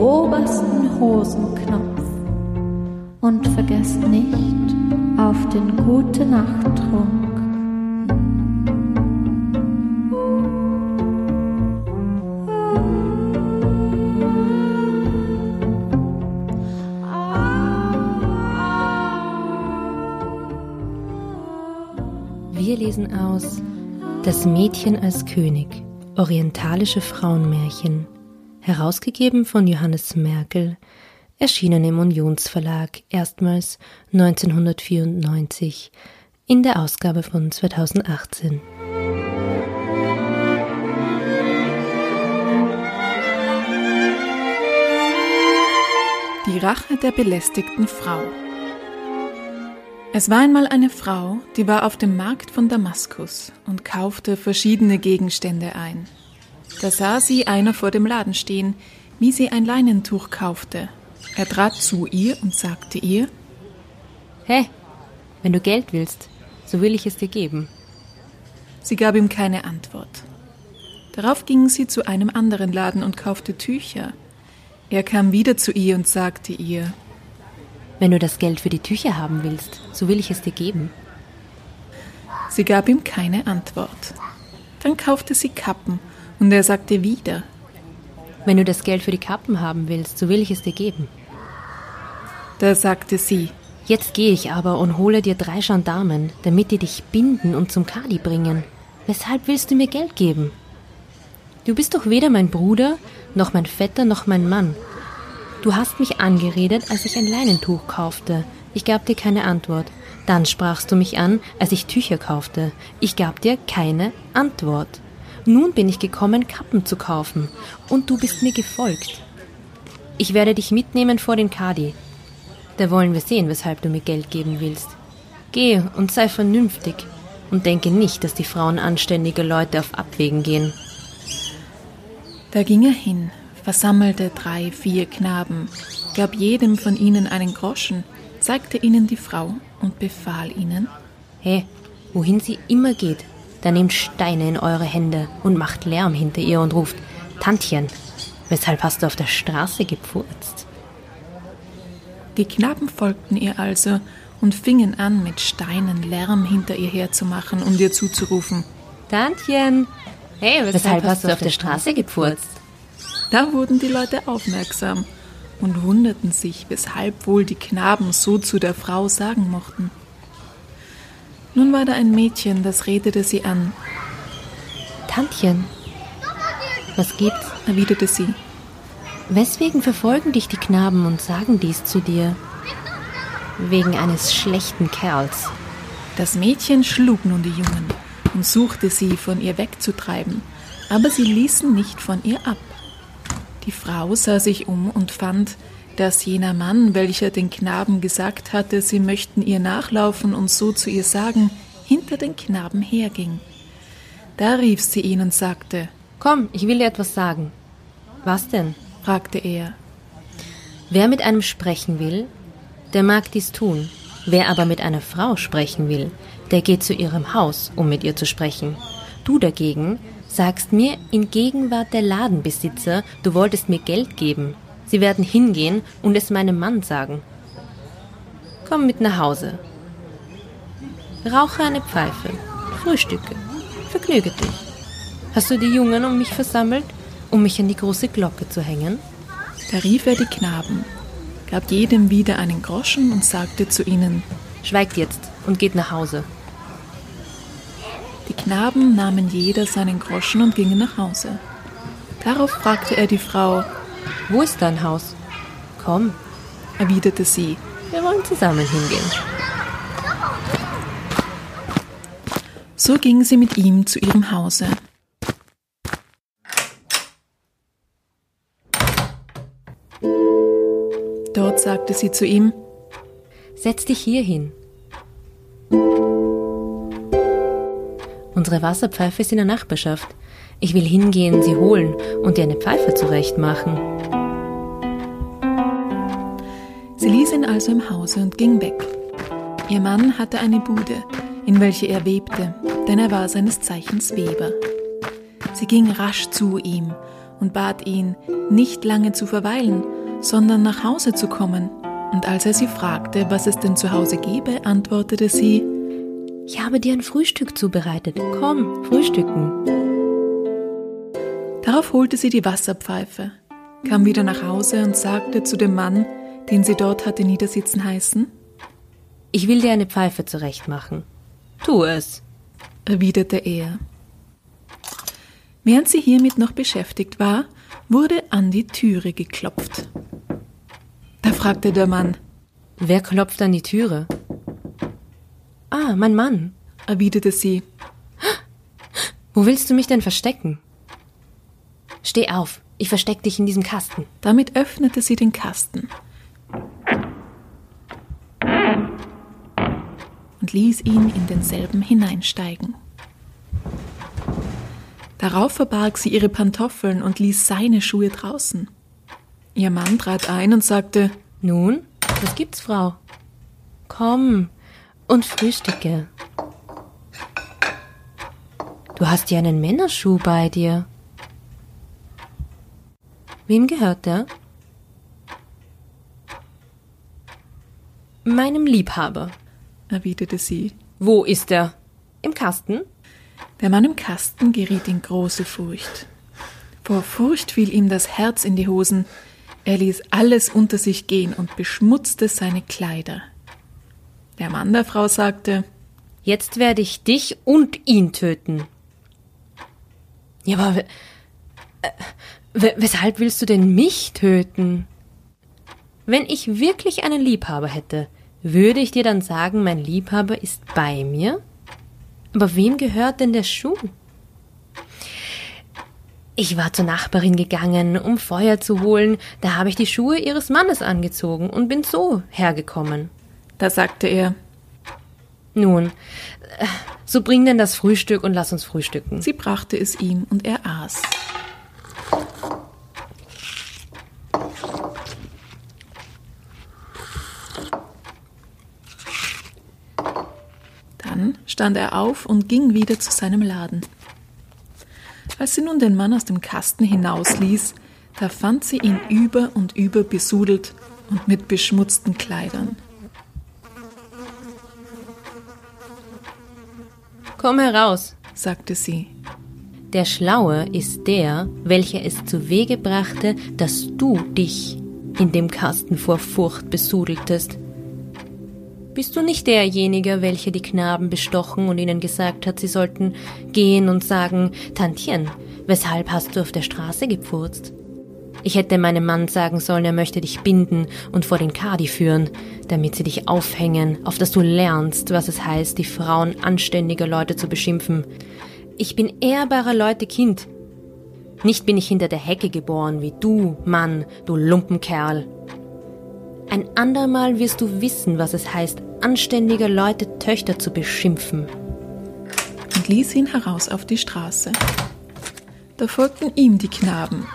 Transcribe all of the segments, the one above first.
Rosenknopf und vergesst nicht auf den gute Nachttrunk. Wir lesen aus Das Mädchen als König, orientalische Frauenmärchen, herausgegeben von Johannes Merkel, erschienen im Unionsverlag erstmals 1994 in der Ausgabe von 2018. Die Rache der belästigten Frau Es war einmal eine Frau, die war auf dem Markt von Damaskus und kaufte verschiedene Gegenstände ein. Da sah sie einer vor dem Laden stehen, wie sie ein Leinentuch kaufte er trat zu ihr und sagte ihr, Hä, wenn du Geld willst, so will ich es dir geben. Sie gab ihm keine Antwort. Darauf ging sie zu einem anderen Laden und kaufte Tücher. Er kam wieder zu ihr und sagte ihr, Wenn du das Geld für die Tücher haben willst, so will ich es dir geben. Sie gab ihm keine Antwort. Dann kaufte sie Kappen und er sagte wieder, Wenn du das Geld für die Kappen haben willst, so will ich es dir geben. Da sagte sie, Jetzt gehe ich aber und hole dir drei Gendarmen, damit die dich binden und zum Kadi bringen. Weshalb willst du mir Geld geben? Du bist doch weder mein Bruder, noch mein Vetter, noch mein Mann. Du hast mich angeredet, als ich ein Leinentuch kaufte. Ich gab dir keine Antwort. Dann sprachst du mich an, als ich Tücher kaufte. Ich gab dir keine Antwort. Nun bin ich gekommen, Kappen zu kaufen, und du bist mir gefolgt. Ich werde dich mitnehmen vor den Kadi. Da wollen wir sehen, weshalb du mir Geld geben willst. Geh und sei vernünftig und denke nicht, dass die Frauen anständige Leute auf Abwägen gehen. Da ging er hin, versammelte drei, vier Knaben, gab jedem von ihnen einen Groschen, zeigte ihnen die Frau und befahl ihnen, Hey, wohin sie immer geht, da nehmt Steine in eure Hände und macht Lärm hinter ihr und ruft, Tantchen, weshalb hast du auf der Straße gepfurzt? Die Knaben folgten ihr also und fingen an, mit Steinen Lärm hinter ihr herzumachen und ihr zuzurufen. Tantchen, hey, weshalb, weshalb hast du auf der Straße gepfurzt? Da wurden die Leute aufmerksam und wunderten sich, weshalb wohl die Knaben so zu der Frau sagen mochten. Nun war da ein Mädchen, das redete sie an. Tantchen, was gibt's? erwiderte sie. Weswegen verfolgen dich die Knaben und sagen dies zu dir? Wegen eines schlechten Kerls. Das Mädchen schlug nun die Jungen und suchte sie von ihr wegzutreiben, aber sie ließen nicht von ihr ab. Die Frau sah sich um und fand, dass jener Mann, welcher den Knaben gesagt hatte, sie möchten ihr nachlaufen und so zu ihr sagen, hinter den Knaben herging. Da rief sie ihn und sagte, Komm, ich will dir etwas sagen. Was denn? fragte er. Wer mit einem sprechen will, der mag dies tun. Wer aber mit einer Frau sprechen will, der geht zu ihrem Haus, um mit ihr zu sprechen. Du dagegen sagst mir in Gegenwart der Ladenbesitzer, du wolltest mir Geld geben. Sie werden hingehen und es meinem Mann sagen. Komm mit nach Hause. Rauche eine Pfeife. Frühstücke. Vergnüge dich. Hast du die Jungen um mich versammelt? um mich an die große Glocke zu hängen? Da rief er die Knaben, gab jedem wieder einen Groschen und sagte zu ihnen, Schweigt jetzt und geht nach Hause. Die Knaben nahmen jeder seinen Groschen und gingen nach Hause. Darauf fragte er die Frau, Wo ist dein Haus? Komm, erwiderte sie, wir wollen zusammen hingehen. So ging sie mit ihm zu ihrem Hause. Dort sagte sie zu ihm, Setz dich hier hin. Unsere Wasserpfeife ist in der Nachbarschaft. Ich will hingehen, sie holen und dir eine Pfeife zurechtmachen. Sie ließ ihn also im Hause und ging weg. Ihr Mann hatte eine Bude, in welche er webte, denn er war seines Zeichens Weber. Sie ging rasch zu ihm und bat ihn, nicht lange zu verweilen, sondern nach Hause zu kommen. Und als er sie fragte, was es denn zu Hause gebe, antwortete sie, Ich habe dir ein Frühstück zubereitet. Komm, frühstücken. Darauf holte sie die Wasserpfeife, kam wieder nach Hause und sagte zu dem Mann, den sie dort hatte niedersitzen heißen, Ich will dir eine Pfeife zurechtmachen. Tu es. erwiderte er. Während sie hiermit noch beschäftigt war, wurde an die Türe geklopft. Da fragte der Mann, Wer klopft an die Türe? Ah, mein Mann. erwiderte sie, Wo willst du mich denn verstecken? Steh auf, ich versteck dich in diesem Kasten. damit öffnete sie den Kasten und ließ ihn in denselben hineinsteigen. Darauf verbarg sie ihre Pantoffeln und ließ seine Schuhe draußen. Ihr Mann trat ein und sagte, Nun, was gibt's, Frau? Komm und frühstücke. Du hast ja einen Männerschuh bei dir. Wem gehört der? Meinem Liebhaber. erwiderte sie. Wo ist er? Im Kasten? Der Mann im Kasten geriet in große Furcht. Vor Furcht fiel ihm das Herz in die Hosen. Er ließ alles unter sich gehen und beschmutzte seine Kleider. Der Mann der Frau sagte, Jetzt werde ich dich und ihn töten. Ja, aber weshalb willst du denn mich töten? Wenn ich wirklich einen Liebhaber hätte, würde ich dir dann sagen, mein Liebhaber ist bei mir? Aber wem gehört denn der Schuh? Ich war zur Nachbarin gegangen, um Feuer zu holen, da habe ich die Schuhe ihres Mannes angezogen und bin so hergekommen. da sagte er, Nun, äh, so bring denn das Frühstück und lass uns frühstücken. sie brachte es ihm und er aß. Dann stand er auf und ging wieder zu seinem Laden. Als sie nun den Mann aus dem Kasten hinausließ, da fand sie ihn über und über besudelt und mit beschmutzten Kleidern. Komm heraus. sagte sie. Der Schlaue ist der, welcher es zu Wege brachte, dass du dich in dem Kasten vor Furcht besudeltest. Bist du nicht derjenige, welcher die Knaben bestochen und ihnen gesagt hat, sie sollten gehen und sagen, Tantchen, weshalb hast du auf der Straße gepfurzt? Ich hätte meinem Mann sagen sollen, er möchte dich binden und vor den Kadi führen, damit sie dich aufhängen, auf dass du lernst, was es heißt, die Frauen anständiger Leute zu beschimpfen. Ich bin ehrbarer Leute Kind. Nicht bin ich hinter der Hecke geboren, wie du, Mann, du Lumpenkerl. Ein andermal wirst du wissen, was es heißt, anständiger Leute Töchter zu beschimpfen. und ließ ihn heraus auf die Straße. Da folgten ihm die Knaben.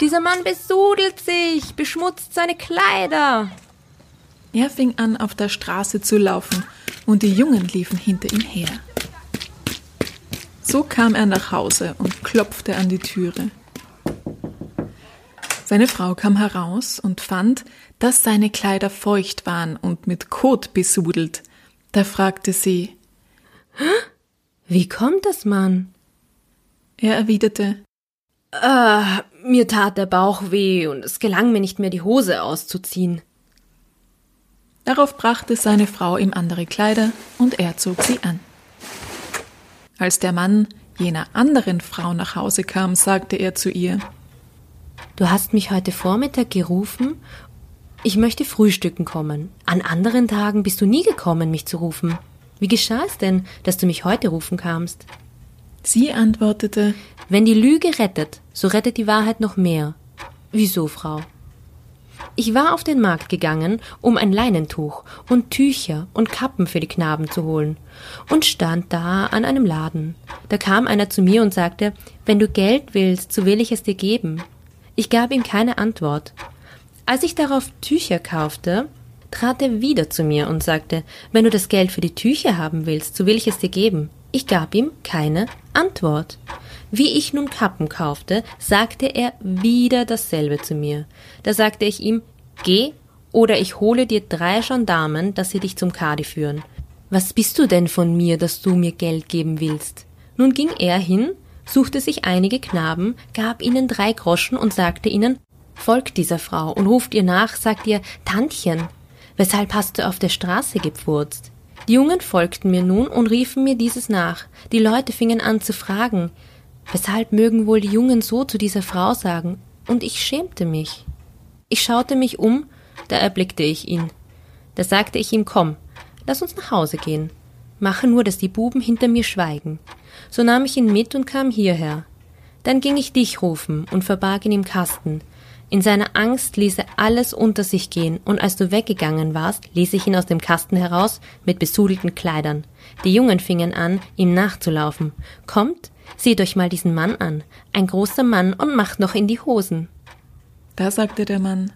Dieser Mann besudelt sich, beschmutzt seine Kleider. Er fing an, auf der Straße zu laufen, und die Jungen liefen hinter ihm her. So kam er nach Hause und klopfte an die Türe. Seine Frau kam heraus und fand, dass seine Kleider feucht waren und mit Kot besudelt. Da fragte sie, Wie kommt das, Mann? er erwiderte, Ah, mir tat der Bauch weh und es gelang mir nicht mehr, die Hose auszuziehen. Darauf brachte seine Frau ihm andere Kleider und er zog sie an. Als der Mann jener anderen Frau nach Hause kam, sagte er zu ihr, Du hast mich heute Vormittag gerufen. Ich möchte frühstücken kommen. An anderen Tagen bist du nie gekommen, mich zu rufen. Wie geschah es denn, dass du mich heute rufen kamst? sie antwortete, Wenn die Lüge rettet, so rettet die Wahrheit noch mehr. Wieso, Frau? Ich war auf den Markt gegangen, um ein Leinentuch und Tücher und Kappen für die Knaben zu holen, und stand da an einem Laden. Da kam einer zu mir und sagte, wenn du Geld willst, so will ich es dir geben. Ich gab ihm keine Antwort. Als ich darauf Tücher kaufte, trat er wieder zu mir und sagte, wenn du das Geld für die Tücher haben willst, so will ich es dir geben. Ich gab ihm keine Antwort. Wie ich nun Kappen kaufte, sagte er wieder dasselbe zu mir. Da sagte ich ihm, geh, oder ich hole dir drei Gendarmen, dass sie dich zum Kadi führen. Was bist du denn von mir, dass du mir Geld geben willst? Nun ging er hin, suchte sich einige Knaben, gab ihnen drei Groschen und sagte ihnen, folgt dieser Frau und ruft ihr nach, sagt ihr, Tantchen, weshalb hast du auf der Straße gepfurzt? Die Jungen folgten mir nun und riefen mir dieses nach. Die Leute fingen an zu fragen, weshalb mögen wohl die Jungen so zu dieser Frau sagen, und ich schämte mich. Ich schaute mich um, da erblickte ich ihn. Da sagte ich ihm, komm, lass uns nach Hause gehen. Mache nur, dass die Buben hinter mir schweigen. So nahm ich ihn mit und kam hierher. Dann ging ich dich rufen und verbarg ihn im Kasten. In seiner Angst ließ er alles unter sich gehen, und als du weggegangen warst, ließ ich ihn aus dem Kasten heraus mit besudelten Kleidern. Die Jungen fingen an, ihm nachzulaufen. Kommt, seht euch mal diesen Mann an, ein großer Mann und macht noch in die Hosen. Da sagte der Mann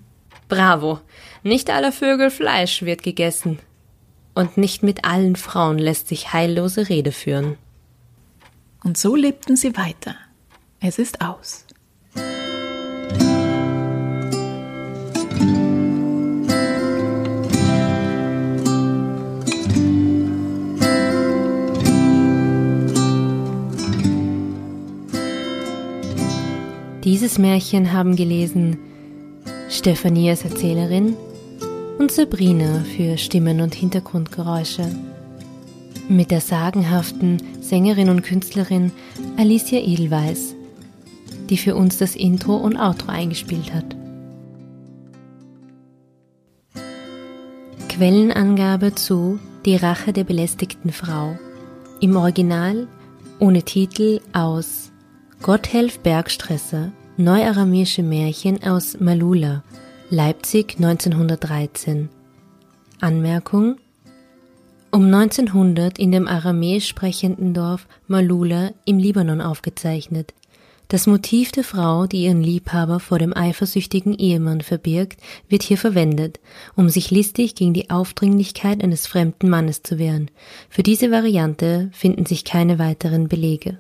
Bravo, nicht aller Vögel Fleisch wird gegessen. Und nicht mit allen Frauen lässt sich heillose Rede führen. Und so lebten sie weiter. Es ist aus. Dieses Märchen haben gelesen Stefanie als Erzählerin und Sabrina für Stimmen und Hintergrundgeräusche. Mit der sagenhaften Sängerin und Künstlerin Alicia Edelweiss, die für uns das Intro und Outro eingespielt hat. Quellenangabe zu Die Rache der belästigten Frau. Im Original ohne Titel aus Gotthelf Bergstresser, Neuaramäische Märchen aus Malula, Leipzig 1913. Anmerkung um 1900 in dem aramäisch sprechenden Dorf Malula im Libanon aufgezeichnet. Das Motiv der Frau, die ihren Liebhaber vor dem eifersüchtigen Ehemann verbirgt, wird hier verwendet, um sich listig gegen die Aufdringlichkeit eines fremden Mannes zu wehren. Für diese Variante finden sich keine weiteren Belege.